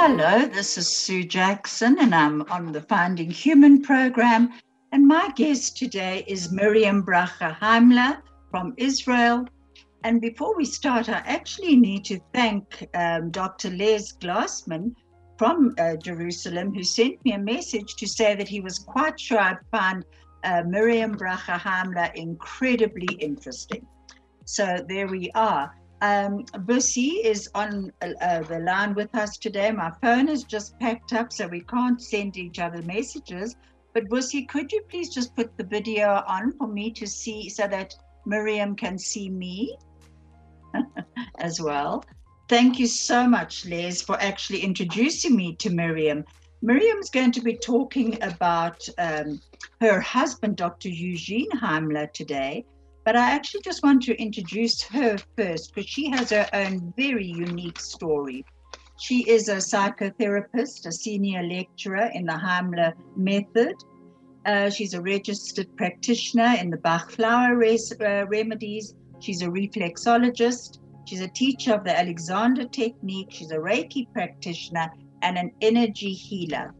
Hello, this is Sue Jackson, and I'm on the Finding Human program. And my guest today is Miriam Bracha Heimler from Israel. And before we start, I actually need to thank um, Dr. Les Glassman from uh, Jerusalem, who sent me a message to say that he was quite sure I'd find uh, Miriam Bracha Heimler incredibly interesting. So there we are. Um, Bussy is on uh, the line with us today. My phone is just packed up, so we can't send each other messages. But Bussy, could you please just put the video on for me to see so that Miriam can see me as well? Thank you so much, Les, for actually introducing me to Miriam. Miriam's going to be talking about um, her husband, Dr. Eugene Heimler, today but I actually just want to introduce her first because she has her own very unique story. She is a psychotherapist, a senior lecturer in the Heimler method. Uh, she's a registered practitioner in the Bach flower res- uh, remedies. She's a reflexologist. She's a teacher of the Alexander technique. She's a Reiki practitioner and an energy healer.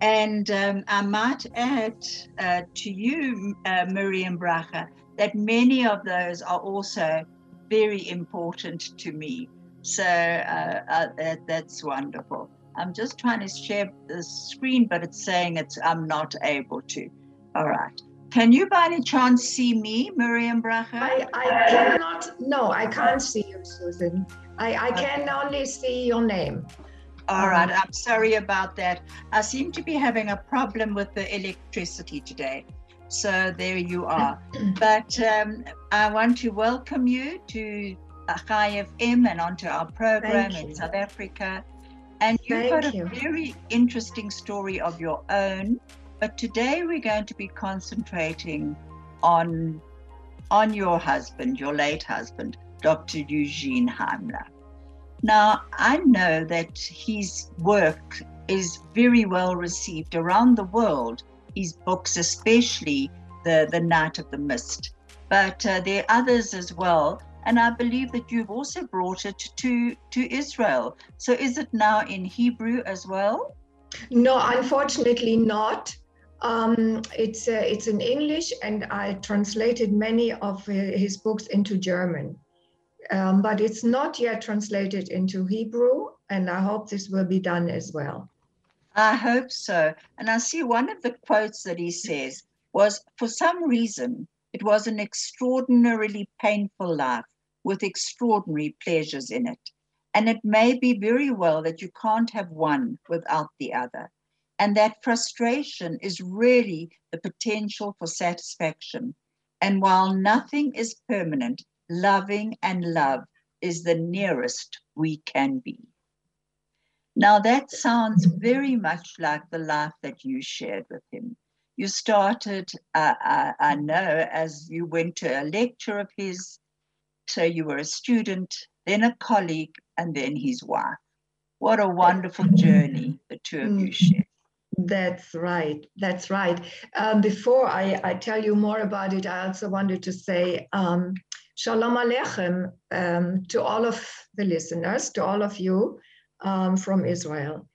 And um, I might add uh, to you, uh, Miriam Bracha, that many of those are also very important to me. So uh, uh, that, that's wonderful. I'm just trying to share the screen, but it's saying it's I'm not able to. All right. Can you by any chance see me, Miriam Bracha? I, I cannot, no, I can't see you, Susan. I, I okay. can only see your name. All right, I'm sorry about that. I seem to be having a problem with the electricity today. So there you are. but um, I want to welcome you to Chai FM and onto our program Thank in you. South Africa. And you've Thank got a you. very interesting story of your own. But today we're going to be concentrating on on your husband, your late husband, Dr. Eugene Heimler. Now, I know that his work is very well received around the world his books, especially the the Night of the Mist. But uh, there are others as well, and I believe that you've also brought it to to Israel. So is it now in Hebrew as well? No, unfortunately not. Um, it's uh, it's in English, and I translated many of his books into German. Um, but it's not yet translated into Hebrew, and I hope this will be done as well. I hope so. And I see one of the quotes that he says was for some reason, it was an extraordinarily painful life with extraordinary pleasures in it. And it may be very well that you can't have one without the other. And that frustration is really the potential for satisfaction. And while nothing is permanent, loving and love is the nearest we can be. Now, that sounds very much like the life that you shared with him. You started, uh, I, I know, as you went to a lecture of his. So you were a student, then a colleague, and then his wife. What a wonderful journey the two of you mm. shared. That's right. That's right. Um, before I, I, tell you more about it, I also wanted to say um, Shalom Aleichem um, to all of the listeners, to all of you um, from Israel.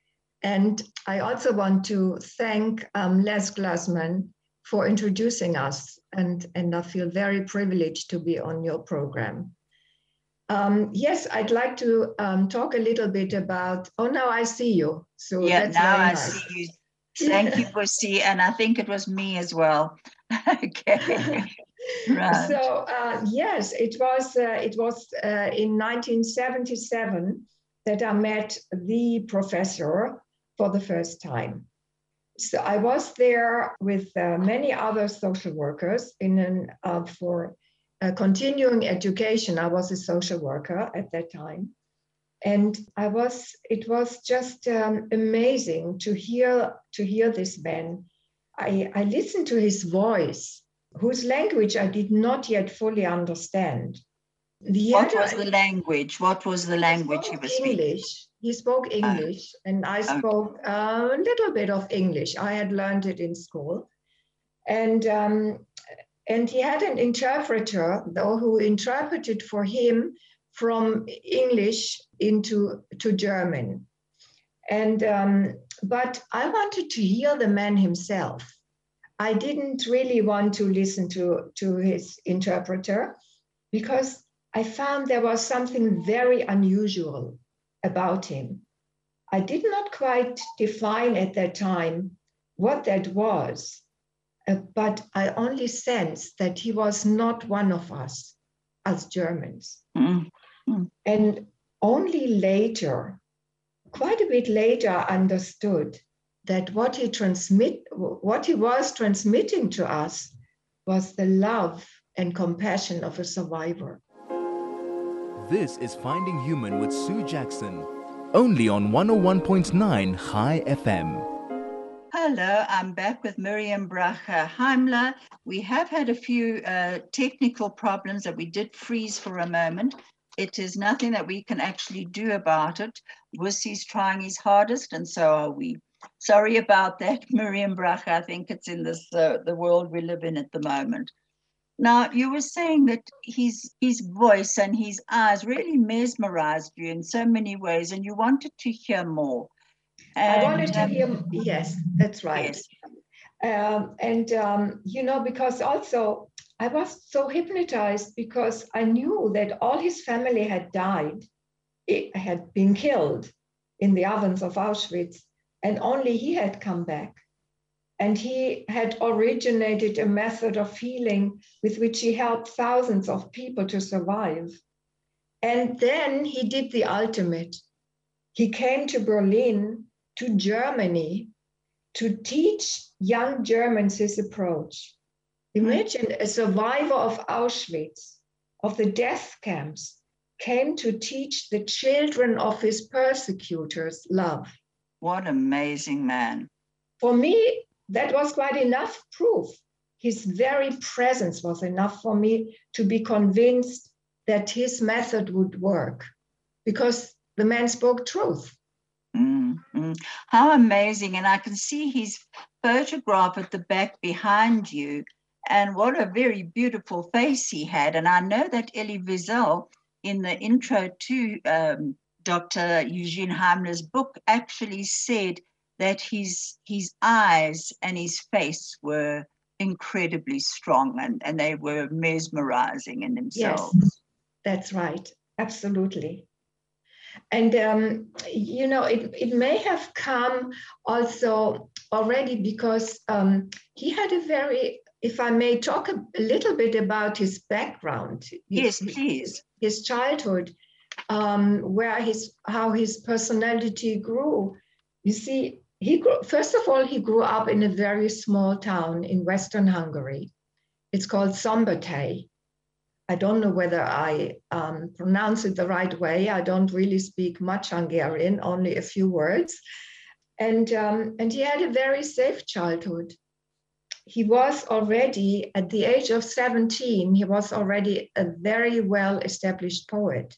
And I also want to thank um, Les Glassman for introducing us, and, and I feel very privileged to be on your program. Um, yes, I'd like to um, talk a little bit about. Oh, now I see you. So yeah, now I nice. see you. Thank you, Bussy, and I think it was me as well. okay. right. So uh, yes, it was. Uh, it was uh, in 1977 that I met the professor for the first time. So I was there with uh, many other social workers in an uh, for uh, continuing education. I was a social worker at that time, and I was it was just um, amazing to hear to hear this man. I, I listened to his voice, whose language I did not yet fully understand. The what other, was the language? What was the language he, he was English. Speaking? He spoke ah. English, uh, and I spoke okay. a little bit of English. I had learned it in school, and um, and he had an interpreter, though, who interpreted for him from English into to German. And um, but I wanted to hear the man himself. I didn't really want to listen to, to his interpreter because I found there was something very unusual about him. I did not quite define at that time what that was, uh, but I only sensed that he was not one of us as Germans. Mm-hmm. And only later, quite a bit later, I understood that what he transmit, what he was transmitting to us was the love and compassion of a survivor. This is Finding Human with Sue Jackson, only on 101.9 Chai FM. Hello, I'm back with Miriam Bracha Heimler. We have had a few uh, technical problems that we did freeze for a moment. It is nothing that we can actually do about it. Bussy's trying his hardest, and so are we. Sorry about that, Miriam Bracha. I think it's in this uh, the world we live in at the moment. Now, you were saying that his his voice and his eyes really mesmerized you in so many ways, and you wanted to hear more. And, I wanted to um, hear. Yes, that's right. Yes. Um, and um, you know, because also I was so hypnotized because I knew that all his family had died, it had been killed in the ovens of Auschwitz, and only he had come back. And he had originated a method of healing with which he helped thousands of people to survive. And then he did the ultimate. He came to Berlin, to Germany, to teach young Germans his approach. Imagine a survivor of Auschwitz, of the death camps, came to teach the children of his persecutors love. What amazing man. For me, that was quite enough proof. His very presence was enough for me to be convinced that his method would work because the man spoke truth. Mm-hmm. How amazing. And I can see his photograph at the back behind you. And what a very beautiful face he had. And I know that Elie Wiesel, in the intro to um, Dr. Eugene Heimler's book, actually said that his his eyes and his face were incredibly strong and, and they were mesmerizing in themselves. Yes, that's right. Absolutely. And um, you know, it, it may have come also already because um, he had a very, if I may talk a, a little bit about his background. Yes, his, please. His childhood, um, where his how his personality grew. You see, he grew, first of all, he grew up in a very small town in Western Hungary. It's called Szombathely. I don't know whether I um, pronounce it the right way. I don't really speak much Hungarian, only a few words. And, um, and he had a very safe childhood. He was already, at the age of 17, he was already a very well established poet.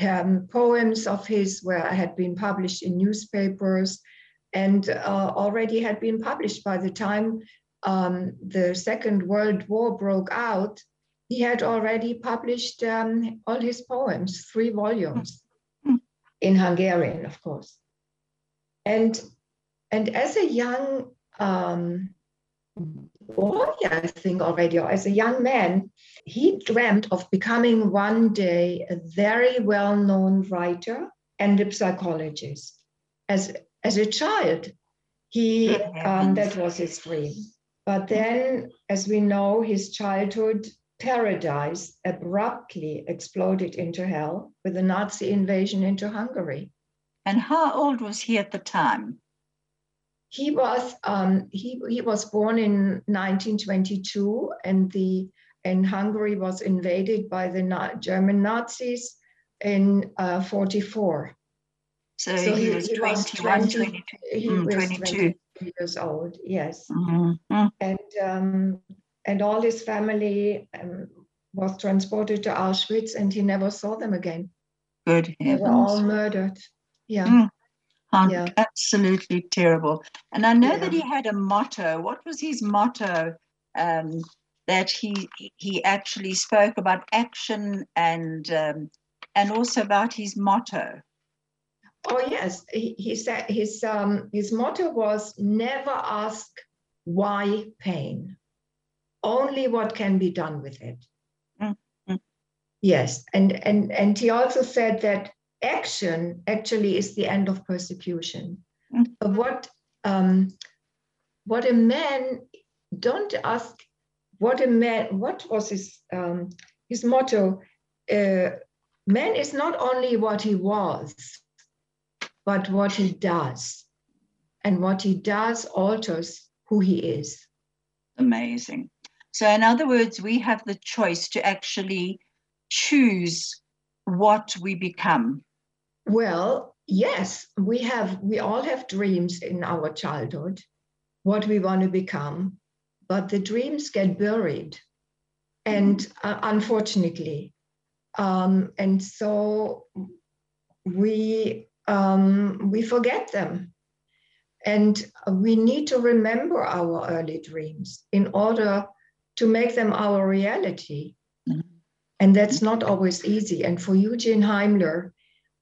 Um, poems of his were, had been published in newspapers and uh, already had been published by the time um, the Second World War broke out. He had already published um, all his poems, three volumes, mm-hmm. in Hungarian, of course. And, and as a young um, boy, I think already, or as a young man, he dreamt of becoming one day a very well known writer and a psychologist. As as a child, he um, that was his dream. But then, as we know, his childhood paradise abruptly exploded into hell with the Nazi invasion into Hungary. And how old was he at the time? He was um, he, he was born in 1922, and the and Hungary was invaded by the Na- German Nazis in uh, 44. So, so he, he, was he 21, was 20, 22. He mm, was 22. years old, yes. Mm-hmm. And, um, and all his family um, was transported to Auschwitz and he never saw them again. Good heavens. They were all murdered. Yeah. Mm. yeah. Absolutely terrible. And I know yeah. that he had a motto. What was his motto? Um, that he he actually spoke about action and um, and also about his motto. Oh yes, he, he said his um, his motto was never ask why pain, only what can be done with it. Mm-hmm. Yes, and and and he also said that action actually is the end of persecution. Mm-hmm. What um, what a man don't ask what a man what was his um, his motto uh, man is not only what he was but what he does. And what he does alters who he is. Amazing. So in other words we have the choice to actually choose what we become. Well yes we have we all have dreams in our childhood what we want to become but the dreams get buried, and uh, unfortunately, um, and so we um, we forget them, and we need to remember our early dreams in order to make them our reality. Mm-hmm. And that's not always easy. And for Eugene Heimler,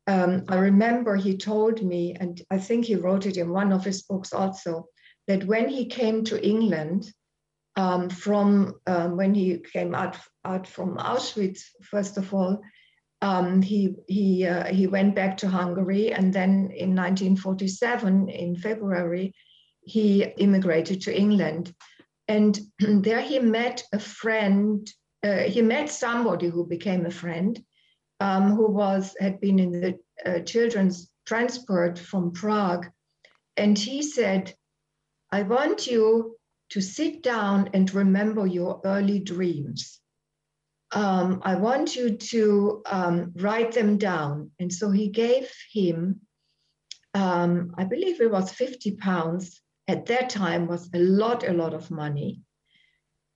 um, I remember he told me, and I think he wrote it in one of his books also, that when he came to England, um, from um, when he came out, out from Auschwitz, first of all, um, he, he, uh, he went back to Hungary. And then in 1947, in February, he immigrated to England. And there he met a friend, uh, he met somebody who became a friend, um, who was had been in the uh, children's transport from Prague. And he said, I want you to sit down and remember your early dreams. Um, I want you to um, write them down. And so he gave him, um, I believe it was 50 pounds at that time was a lot, a lot of money.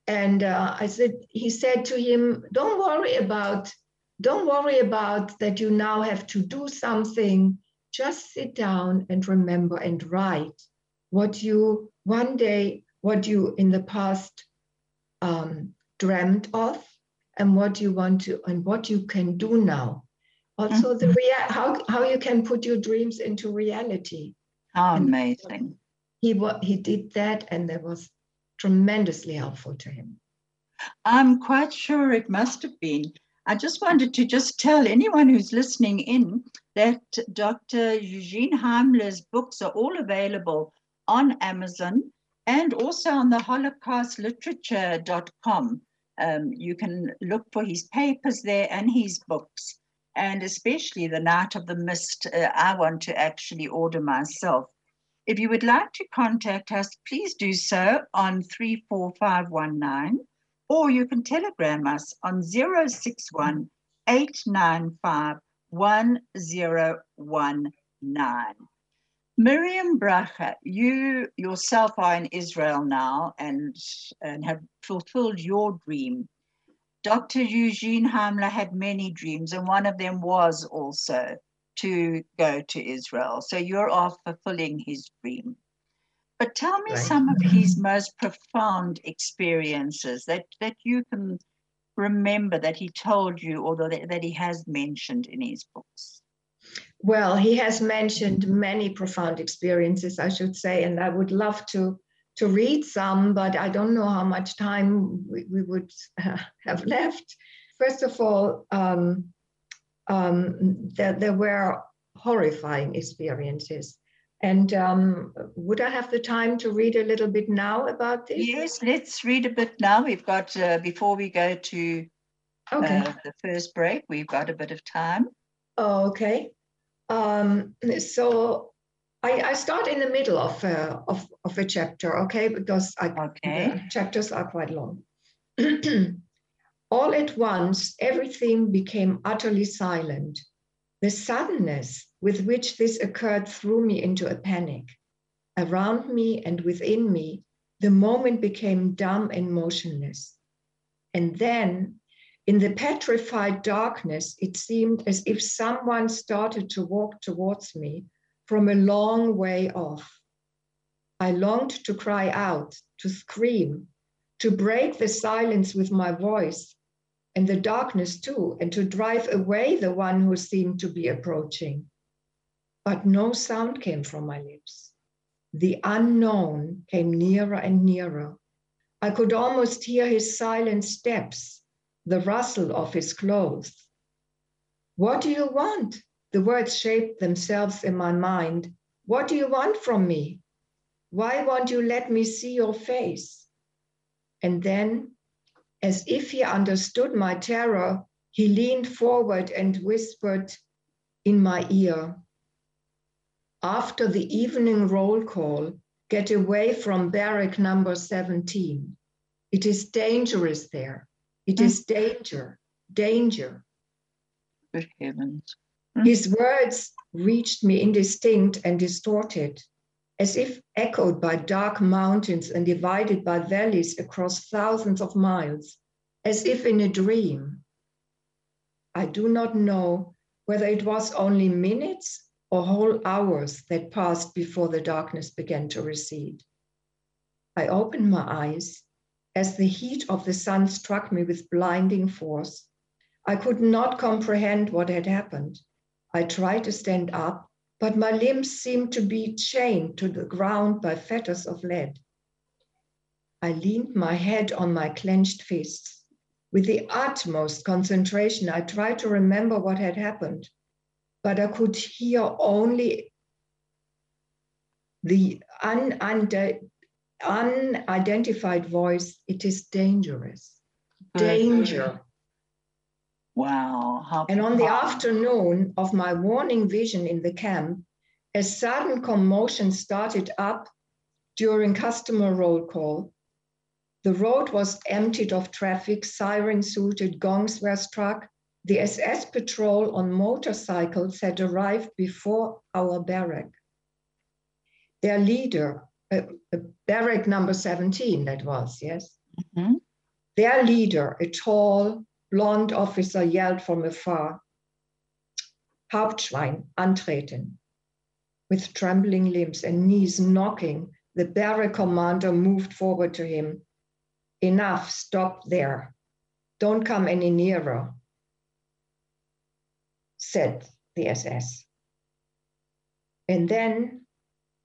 And uh, I said, he said to him, don't worry about, don't worry about that you now have to do something. Just sit down and remember and write what you one day what you in the past um, dreamt of and what you want to and what you can do now. Also the mm-hmm. rea- how, how you can put your dreams into reality. How amazing. he he did that and that was tremendously helpful to him. I'm quite sure it must have been. I just wanted to just tell anyone who's listening in that dr eugene heimler's books are all available on amazon and also on the holocaustliterature.com. Um, you can look for his papers there and his books, and especially The Night of the Mist. Uh, I want to actually order myself. If you would like to contact us, please do so on 34519, or you can telegram us on 061 895 1019. Miriam Bracha, you yourself are in Israel now and, and have fulfilled your dream. Dr. Eugene Heimler had many dreams, and one of them was also to go to Israel. So you're off fulfilling his dream. But tell me right. some of his most profound experiences that, that you can remember that he told you or that, that he has mentioned in his books. Well, he has mentioned many profound experiences, I should say, and I would love to to read some, but I don't know how much time we, we would have left. First of all, um, um, there, there were horrifying experiences. And um, would I have the time to read a little bit now about this? Yes, let's read a bit now. We've got, uh, before we go to okay. uh, the first break, we've got a bit of time. Oh, okay. Um, so I, I, start in the middle of, uh, of, of a chapter, okay, because I, okay. chapters are quite long. All at once, everything became utterly silent. The suddenness with which this occurred threw me into a panic. Around me and within me, the moment became dumb and motionless. And then, in the petrified darkness, it seemed as if someone started to walk towards me from a long way off. I longed to cry out, to scream, to break the silence with my voice and the darkness too, and to drive away the one who seemed to be approaching. But no sound came from my lips. The unknown came nearer and nearer. I could almost hear his silent steps, the rustle of his clothes. What do you want? The words shaped themselves in my mind. What do you want from me? Why won't you let me see your face? And then, as if he understood my terror, he leaned forward and whispered in my ear After the evening roll call, get away from barrack number 17. It is dangerous there. It mm. is danger, danger. Good heavens. Mm. His words reached me indistinct and distorted as if echoed by dark mountains and divided by valleys across thousands of miles, as if in a dream. I do not know whether it was only minutes or whole hours that passed before the darkness began to recede. I opened my eyes as the heat of the sun struck me with blinding force. I could not comprehend what had happened. I tried to stand up, but my limbs seemed to be chained to the ground by fetters of lead. I leaned my head on my clenched fists. With the utmost concentration, I tried to remember what had happened, but I could hear only the un- unidentified voice it is dangerous. Danger. Wow. and on the afternoon of my warning vision in the camp, a sudden commotion started up during customer roll call. The road was emptied of traffic, siren suited gongs were struck. The SS patrol on motorcycles had arrived before our barrack. Their leader, uh, uh, barrack number 17, that was, yes? Mm-hmm. Their leader, a tall, blonde officer yelled from afar, Hauptschwein, antreten. With trembling limbs and knees knocking, the barrack commander moved forward to him. Enough, stop there. Don't come any nearer, said the SS. And then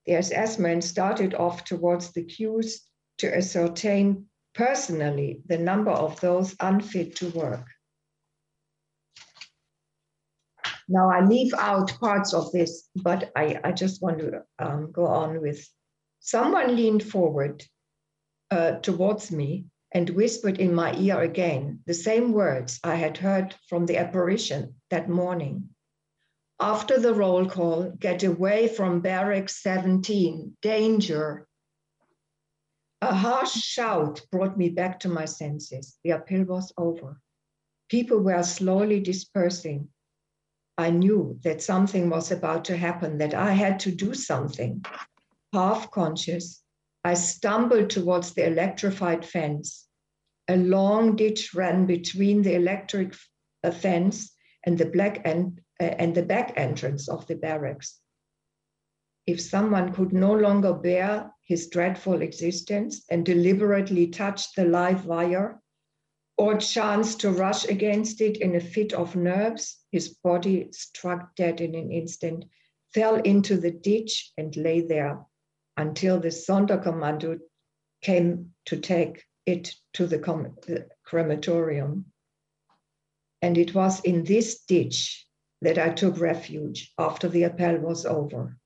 the SS men started off towards the queues to ascertain personally the number of those unfit to work. Now I leave out parts of this, but I, I just want to um, go on with someone leaned forward uh, towards me and whispered in my ear again the same words I had heard from the apparition that morning. After the roll call, get away from barrack 17, danger, a harsh shout brought me back to my senses. The appeal was over. People were slowly dispersing. I knew that something was about to happen, that I had to do something. Half conscious, I stumbled towards the electrified fence. A long ditch ran between the electric fence and the black uh, Uh, and the back entrance of the barracks if someone could no longer bear his dreadful existence and deliberately touched the live wire, or chanced to rush against it in a fit of nerves, his body struck dead in an instant, fell into the ditch, and lay there until the Sonderkommando came to take it to the, the crematorium. And it was in this ditch that I took refuge after the appel was over.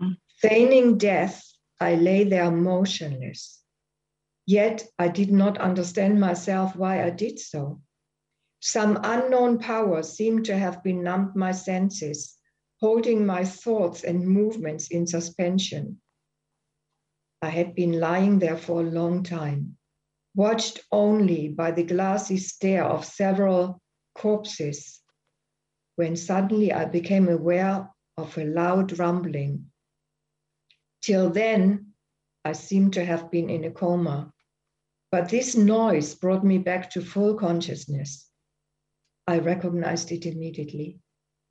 Mm. Feigning death, I lay there motionless. Yet I did not understand myself why I did so. Some unknown power seemed to have benumbed my senses, holding my thoughts and movements in suspension. I had been lying there for a long time, watched only by the glassy stare of several corpses when suddenly I became aware of a loud rumbling. Till then, I seemed to have been in a coma. But this noise brought me back to full consciousness. I recognized it immediately.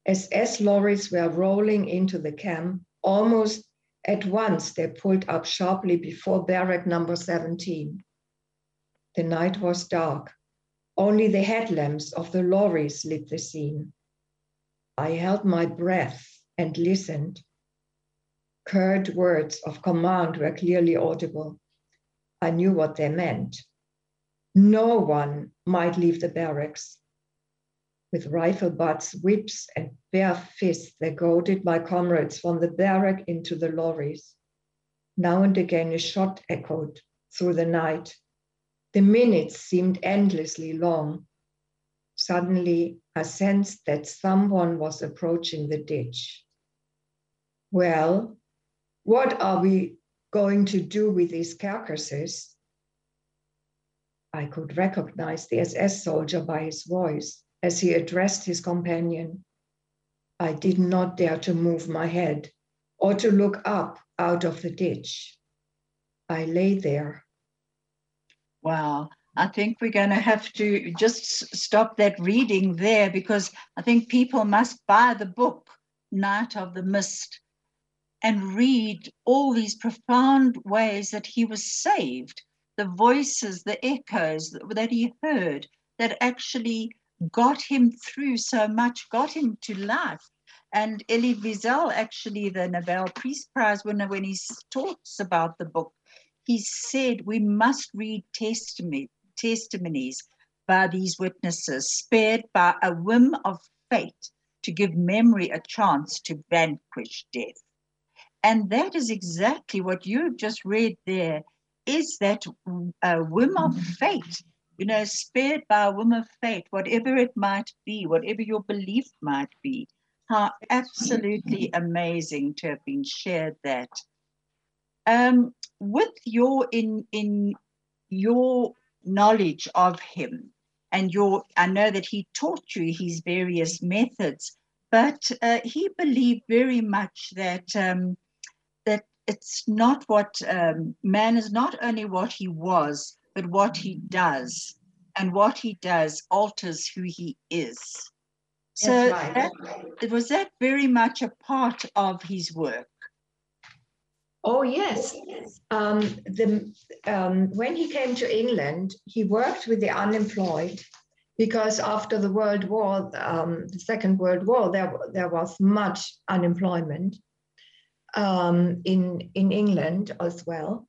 SS lorries were rolling into the camp. Almost at once, they pulled up sharply before barrack number 17. The night was dark. Only the headlamps of the lorries lit the scene. I held my breath and listened. Curt words of command were clearly audible. I knew what they meant. No one might leave the barracks. With rifle butts, whips, and bare fists, they goaded my comrades from the barrack into the lorries. Now and again, a shot echoed through the night. The minutes seemed endlessly long. Suddenly, a sense that someone was approaching the ditch. Well, what are we going to do with these carcasses? I could recognize the SS soldier by his voice as he addressed his companion. I did not dare to move my head or to look up out of the ditch. I lay there. Wow. I think we're going to have to just stop that reading there because I think people must buy the book, Night of the Mist, and read all these profound ways that he was saved, the voices, the echoes that he heard that actually got him through so much, got him to life. And Elie Wiesel, actually, the Nobel Peace Prize winner, when he talks about the book, he said we must read testimony, testimonies by these witnesses, spared by a whim of fate to give memory a chance to vanquish death. And that is exactly what you've just read there is that uh, whim of fate you know, spared by a whim of fate, whatever it might be, whatever your belief might be. How absolutely amazing to have been shared that. Um, with your in in your knowledge of him and your, I know that he taught you his various methods, but uh, he believed very much that um, that it's not what um, man is not only what he was, but what he does. And what he does alters who he is. So right. that, was that very much a part of his work? Oh yes, um, the, um, when he came to England, he worked with the unemployed because after the World War, um, the Second World War, there there was much unemployment um, in in England as well,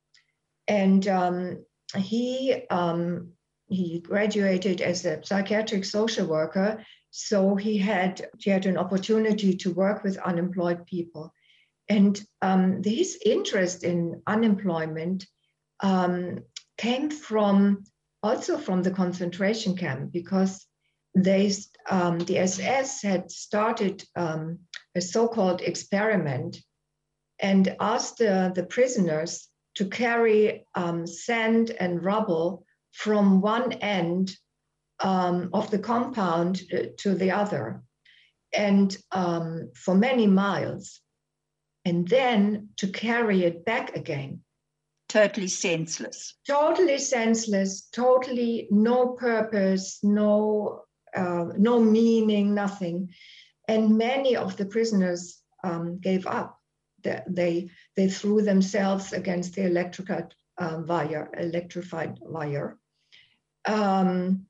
and um, he um, he graduated as a psychiatric social worker, so he had he had an opportunity to work with unemployed people, and um, his interest in unemployment um, came from also from the concentration camp because they um, the SS had started um, a so-called experiment and asked the, the prisoners to carry um, sand and rubble from one end um, of the compound uh, to the other, and um, for many miles, and then to carry it back again. Totally senseless. Totally senseless. Totally no purpose, no uh, no meaning, nothing. And many of the prisoners um, gave up they they threw themselves against the electrical um, wire, electrified wire, um,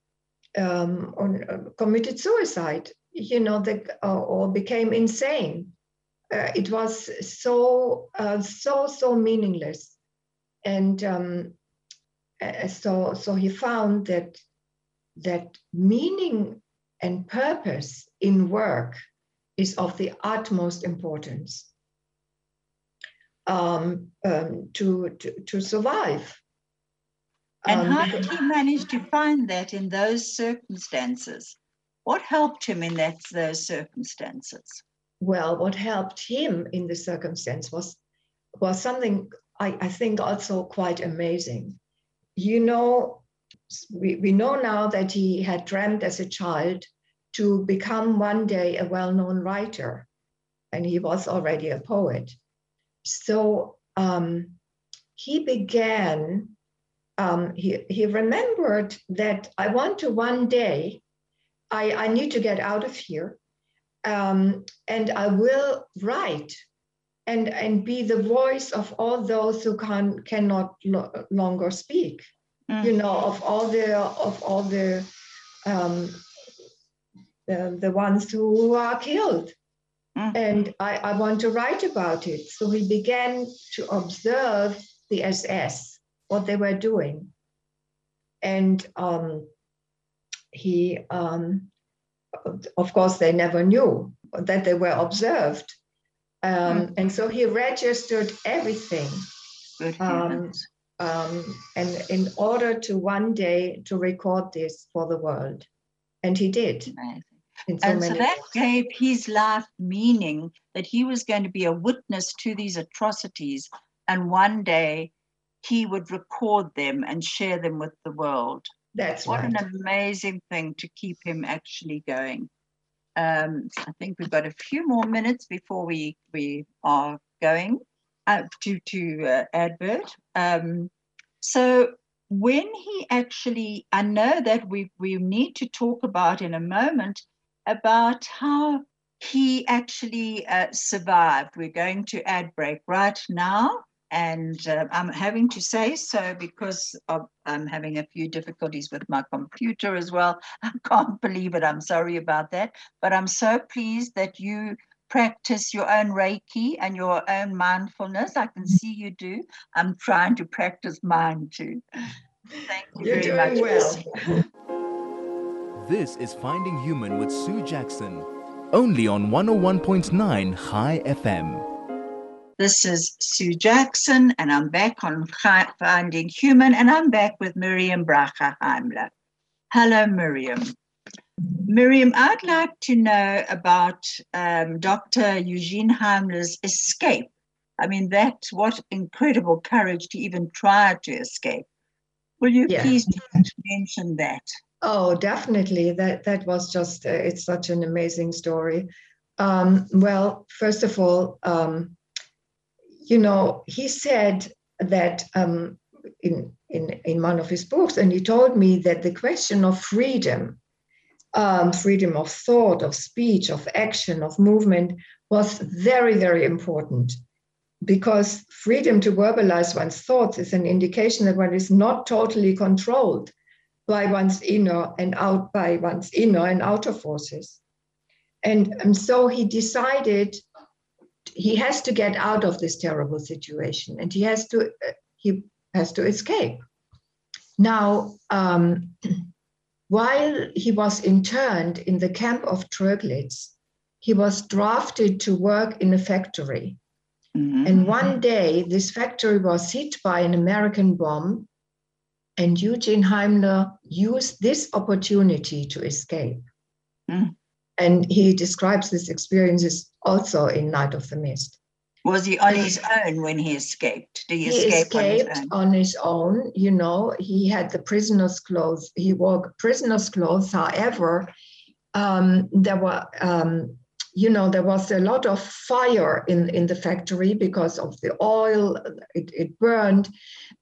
um, or uh, committed suicide. You know, they, uh, or became insane. Uh, it was so uh, so so meaningless, and um, uh, so so he found that that meaning and purpose in work is of the utmost importance um, um, to, to, to survive. And um, how did he manage to find that in those circumstances? What helped him in that, those circumstances? Well, what helped him in the circumstance was was something I, I think also quite amazing. You know, we, we know now that he had dreamt as a child to become one day a well known writer. And he was already a poet. So um, he began, um, he, he remembered that I want to one day, I, I need to get out of here. Um, and I will write and, and be the voice of all those who can, cannot lo- longer speak. Mm. You know, of all the of all the um, the, the ones who are killed. Mm. And I, I want to write about it. So he began to observe the SS, what they were doing. And um, he, um, of course, they never knew that they were observed. Um, mm. And so he registered everything. Um, um, and in order to one day to record this for the world. And he did. Amazing. So and so that ways. gave his life meaning that he was going to be a witness to these atrocities. And one day he would record them and share them with the world. That's what right. an amazing thing to keep him actually going. Um, I think we've got a few more minutes before we we are going uh, to to uh, advert. Um, so when he actually, I know that we we need to talk about in a moment about how he actually uh, survived. We're going to ad break right now. And uh, I'm having to say so because of, I'm having a few difficulties with my computer as well. I can't believe it. I'm sorry about that. But I'm so pleased that you practice your own Reiki and your own mindfulness. I can see you do. I'm trying to practice mine too. Thank you You're very doing much. well. This is Finding Human with Sue Jackson, only on 101.9 Chai FM. This is Sue Jackson, and I'm back on Finding Human, and I'm back with Miriam Bracha Heimler. Hello, Miriam. Miriam, I'd like to know about um, Dr. Eugene Heimler's escape. I mean, that what incredible courage to even try to escape. Will you yeah. please mention that? Oh, definitely. That that was just uh, it's such an amazing story. Um, well, first of all, um, you know, he said that um, in in in one of his books, and he told me that the question of freedom, um, freedom of thought, of speech, of action, of movement, was very very important because freedom to verbalize one's thoughts is an indication that one is not totally controlled by one's inner and out by one's inner and outer forces. And, and so he decided he has to get out of this terrible situation and he has to he has to escape. Now, um, while he was interned in the camp of Tröglitz, he was drafted to work in a factory. Mm-hmm. And one day, this factory was hit by an American bomb, and Eugene Heimler used this opportunity to escape. Mm. And he describes this experiences also in Night of the Mist. Was he on his own when he escaped? Did he, he escape escaped on his, on his own? You know, he had the prisoner's clothes. He wore prisoner's clothes. However, um, there were um, you know, there was a lot of fire in, in the factory because of the oil, it, it burned.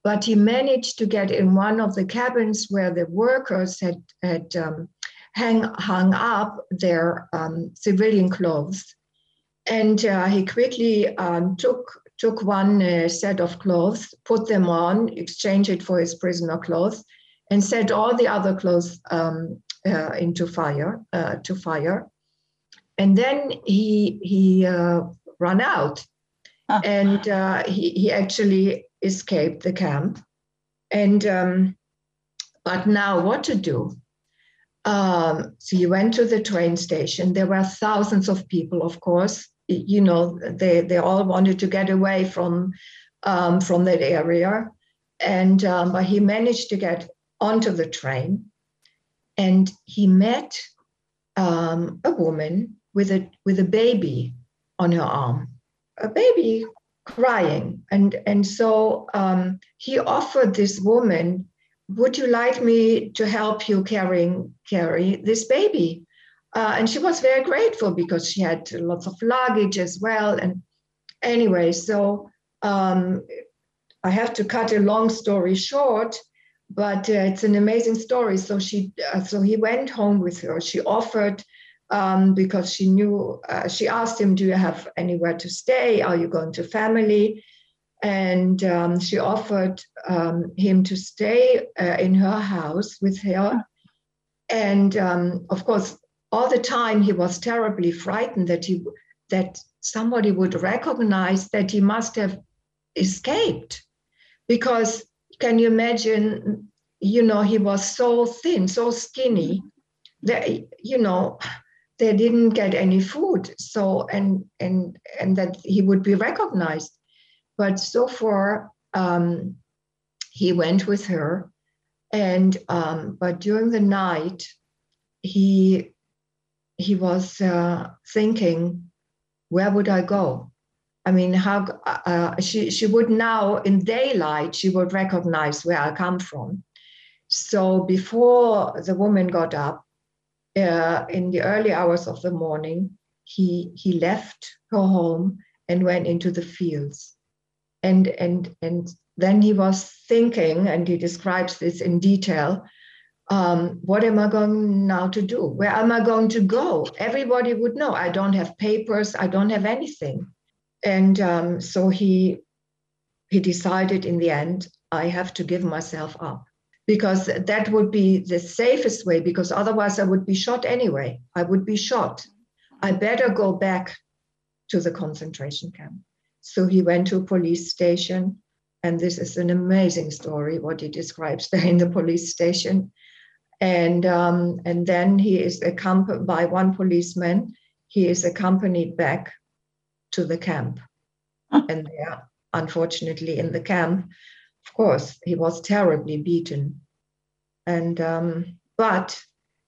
But he managed to get in one of the cabins where the workers had, had um, hang, hung up their um, civilian clothes. And uh, he quickly um, took, took one uh, set of clothes, put them on, exchanged it for his prisoner clothes, and set all the other clothes um, uh, into fire, uh, to fire and then he he uh, ran out, and uh, he he actually escaped the camp. And um, but now what to do? Um, so he went to the train station. There were thousands of people, of course. You know, they they all wanted to get away from um, from that area, and um, but he managed to get onto the train, and he met um, a woman with a with a baby on her arm, a baby crying, and and so um, he offered this woman, "Would you like me to help you carrying carry this baby?" uh, and she was very grateful because she had lots of luggage as well. And anyway, so um, I have to cut a long story short, but uh, it's an amazing story. So she, uh, so he went home with her. She offered um, because she knew. Uh, she asked him, "Do you have anywhere to stay? Are you going to family?" And um, she offered um, him to stay uh, in her house with her. And um, of course, all the time he was terribly frightened that he that somebody would recognize that he must have escaped. Because can you imagine you know he was so thin so skinny that you know they didn't get any food. So and and and that he would be recognized but so far um, he went with her. And um, but during the night he he was uh, thinking where would i go? I mean, how uh, she she would now in daylight she would recognize where I come from. So before the woman got up, uh, in the early hours of the morning, he he left her home and went into the fields, and and and then he was thinking, and he describes this in detail. Um, what am I going now to do? Where am I going to go? Everybody would know. I don't have papers. I don't have anything and um, so he he decided in the end i have to give myself up because that would be the safest way because otherwise i would be shot anyway i would be shot i better go back to the concentration camp so he went to a police station and this is an amazing story what he describes there in the police station and um, and then he is accompanied by one policeman he is accompanied back to the camp. and there, unfortunately, in the camp, of course, he was terribly beaten. And um, but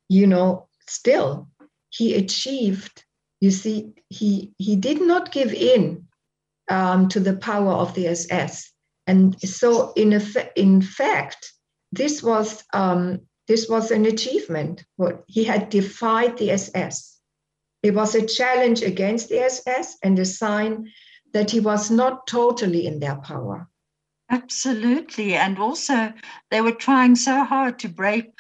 you know, still, he achieved. You see, he he did not give in um, to the power of the SS, and so in a, in fact, this was um, this was an achievement. He had defied the SS it was a challenge against the SS and a sign that he was not totally in their power. Absolutely. And also, they were trying so hard to break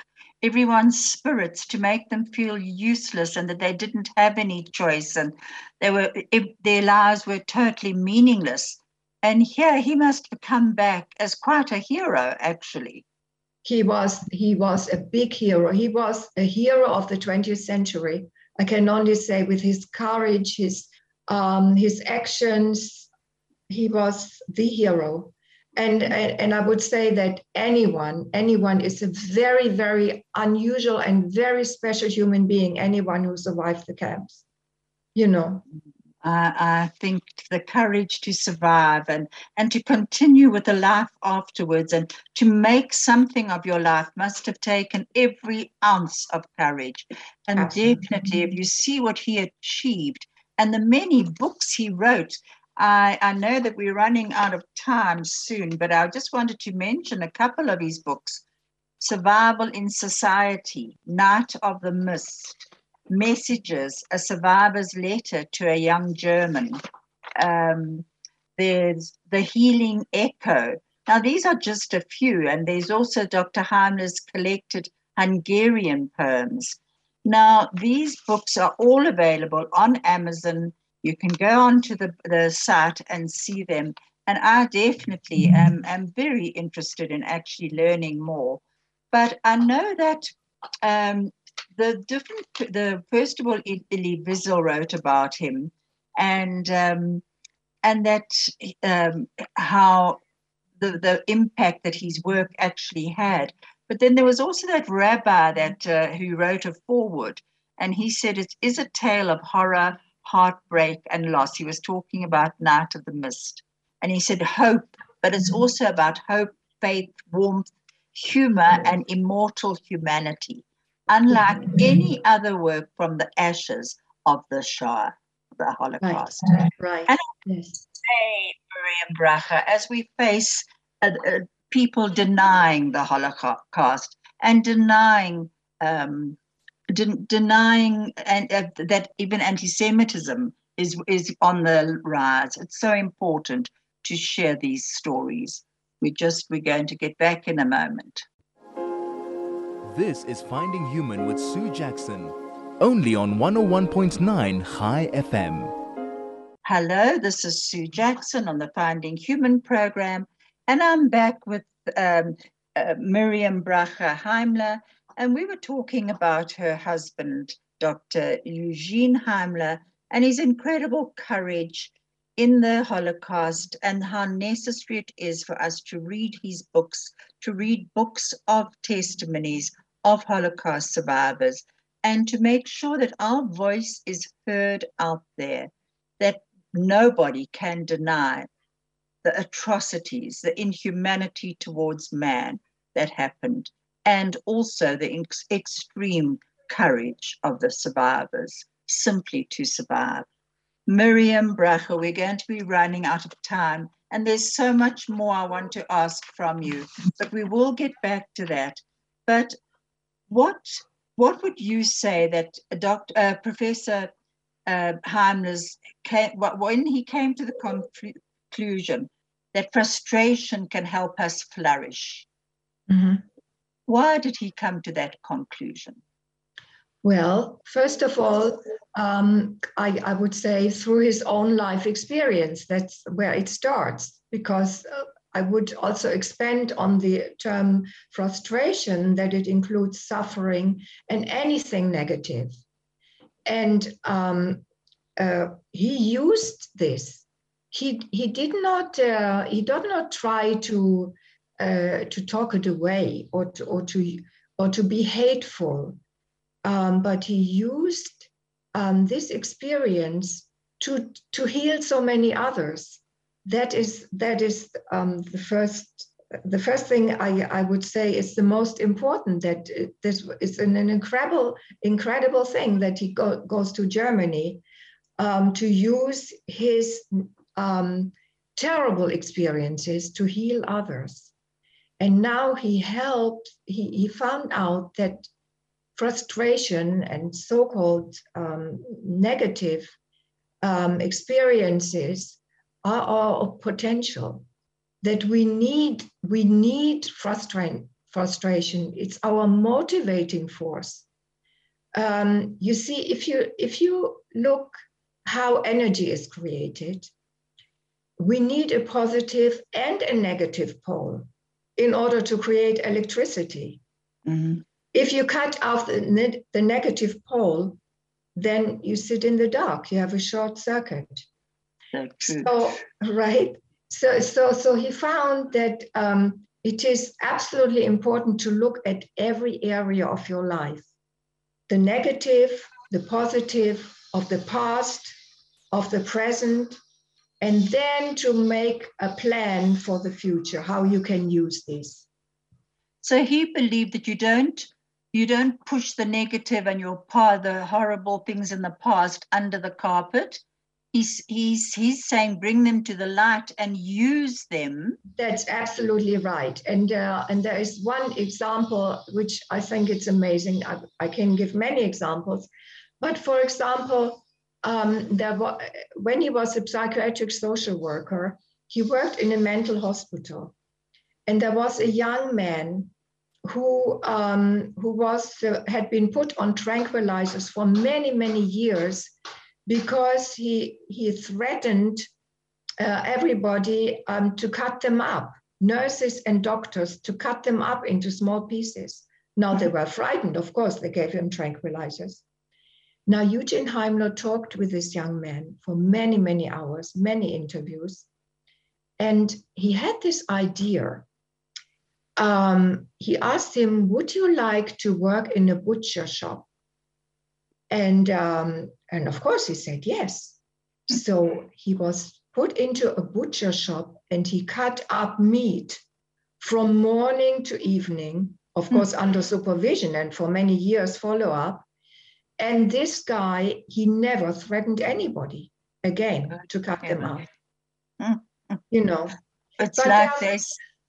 everyone's spirits to make them feel useless and that they didn't have any choice and they were their lives were totally meaningless. And here he must have come back as quite a hero actually. He was he was a big hero. He was a hero of the 20th century. I can only say with his courage, his um, his actions, he was the hero. And, and I would say that anyone, anyone is a very, very unusual and very special human being, anyone who survived the camps, you know. Uh, I think the courage to survive and, and to continue with the life afterwards and to make something of your life must have taken every ounce of courage. And Absolutely. definitely, if you see what he achieved and the many books he wrote, I, I know that we're running out of time soon, but I just wanted to mention a couple of his books Survival in Society, Night of the Mist messages, a survivor's letter to a young German. Um, there's the healing echo. Now, these are just a few, and there's also Dr. Heimler's collected Hungarian poems. Now, these books are all available on Amazon. You can go onto the, the site and see them. And I definitely am, am very interested in actually learning more. But I know that um, the different, the first of all, Elie Wiesel wrote about him, and um, and that um, how the the impact that his work actually had. But then there was also that rabbi that uh, who wrote a foreword, and he said it is a tale of horror, heartbreak, and loss. He was talking about Night of the Mist, and he said hope, but it's mm-hmm. also about hope, faith, warmth, humor, and immortal humanity unlike any other work from the ashes of the Shoah, the Holocaust. Right. right. And yes. say, Bracha, as we face uh, uh, people denying the Holocaust and denying um, de- denying and uh, that even anti-Semitism is is on the rise. It's so important to share these stories. We just we're going to get back in a moment. This is Finding Human with Sue Jackson, only on 101.9 Chai FM. Hello, this is Sue Jackson on the Finding Human program, and I'm back with um, uh, Miriam Bracha Heimler, and we were talking about her husband, Dr. Eugene Heimler, and his incredible courage in the Holocaust and how necessary it is for us to read his books, to read books of testimonies of Holocaust survivors, and to make sure that our voice is heard out there, that nobody can deny the atrocities, the inhumanity towards man that happened, and also the ex- extreme courage of the survivors simply to survive. Miriam Bracha, we're going to be running out of time, and there's so much more I want to ask from you, but we will get back to that. But what what would you say that Dr. Uh, Professor uh, Heimler's came, when he came to the conclusion that frustration can help us flourish? Mm-hmm. Why did he come to that conclusion? Well, first of all, um, I, I, would say through his own life experience, that's where it starts, because uh, I would also expand on the term frustration that it includes suffering and anything negative. And um, uh, he used this. He, he did not uh, he did not try to uh, to talk it away or to, or to or to be hateful, um, but he used um, this experience to to heal so many others. That is that is um, the first the first thing I, I would say is the most important that this is an, an incredible incredible thing that he go, goes to Germany um, to use his um, terrible experiences to heal others and now he helped he, he found out that frustration and so-called um, negative um, experiences are our potential. That we need we need frustration frustration. It's our motivating force. Um, you see if you if you look how energy is created we need a positive and a negative pole in order to create electricity. Mm-hmm. if you cut off the, ne- the negative pole then you sit in the dark. You have a short circuit. So right. So so so he found that um, it is absolutely important to look at every area of your life, the negative, the positive, of the past, of the present, and then to make a plan for the future, how you can use this. So he believed that you don't you don't push the negative and your part the horrible things in the past under the carpet. He's he's he's saying bring them to the light and use them. That's absolutely right. And uh, and there is one example which i think it's amazing. I, I can give many examples. But for example um, there when he was a psychiatric social worker he worked in a mental hospital and there was a young man who um, who was uh, had been put on tranquilizers for many many years because he, he threatened uh, everybody um, to cut them up, nurses and doctors to cut them up into small pieces. Now they were frightened, of course, they gave him tranquilizers. Now, Eugene Heimler talked with this young man for many, many hours, many interviews. And he had this idea. Um, he asked him, Would you like to work in a butcher shop? And, um, and of course, he said yes. So he was put into a butcher shop and he cut up meat from morning to evening, of mm. course, under supervision and for many years follow up. And this guy, he never threatened anybody again to cut them up. Mm. You know, it's but like they,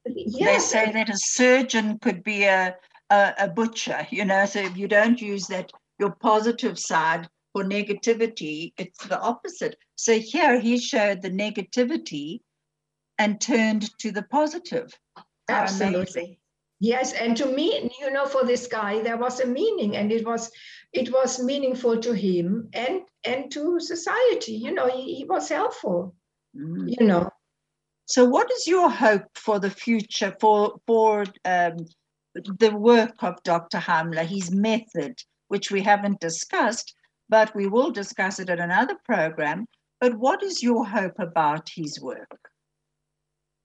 yes, they say that a surgeon could be a, a, a butcher, you know, so if you don't use that your positive side for negativity, it's the opposite. So here he showed the negativity and turned to the positive. Absolutely. Yes, and to me, you know, for this guy, there was a meaning, and it was it was meaningful to him and and to society. You know, he, he was helpful. Mm. You know, So, what is your hope for the future for for um, the work of Dr. Heimler, his method, which we haven't discussed, but we will discuss it at another program. But what is your hope about his work?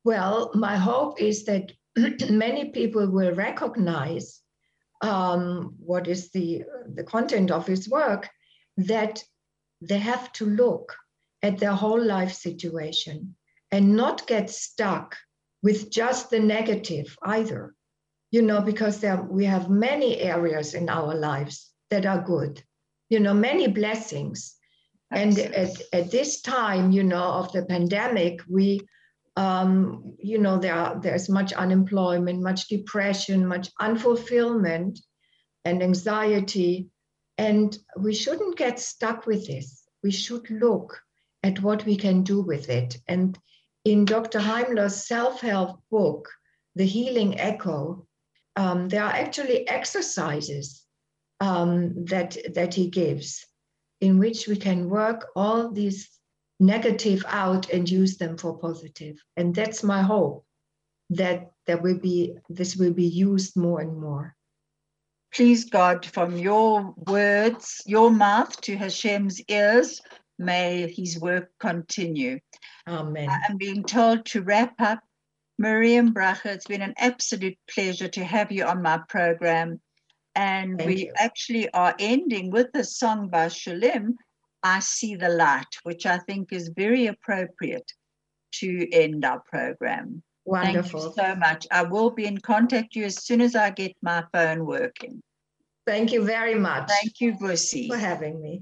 Well, my hope is that many people will recognize um, what is the, the content of his work, that they have to look at their whole life situation and not get stuck with just the negative either. You know, because there, we have many areas in our lives that are good, you know, many blessings. And at, at this time, you know, of the pandemic, we um, you know, there are, there's much unemployment, much depression, much unfulfillment and anxiety. And we shouldn't get stuck with this. We should look at what we can do with it. And in Dr. Heimler's self help book, The Healing Echo, um, there are actually exercises um, that, that he gives in which we can work all these negative out and use them for positive. And that's my hope that there will be this will be used more and more. Please, God, from your words, your mouth to Hashem's ears, may his work continue. Amen. I'm being told to wrap up. Miriam Bracha, it's been an absolute pleasure to have you on my program. And Thank we you. actually are ending with a song by Shalem, I See the Light, which I think is very appropriate to end our program. Wonderful. Thank you so much. I will be in contact you as soon as I get my phone working. Thank you very much Thank you, Bussy. for having me.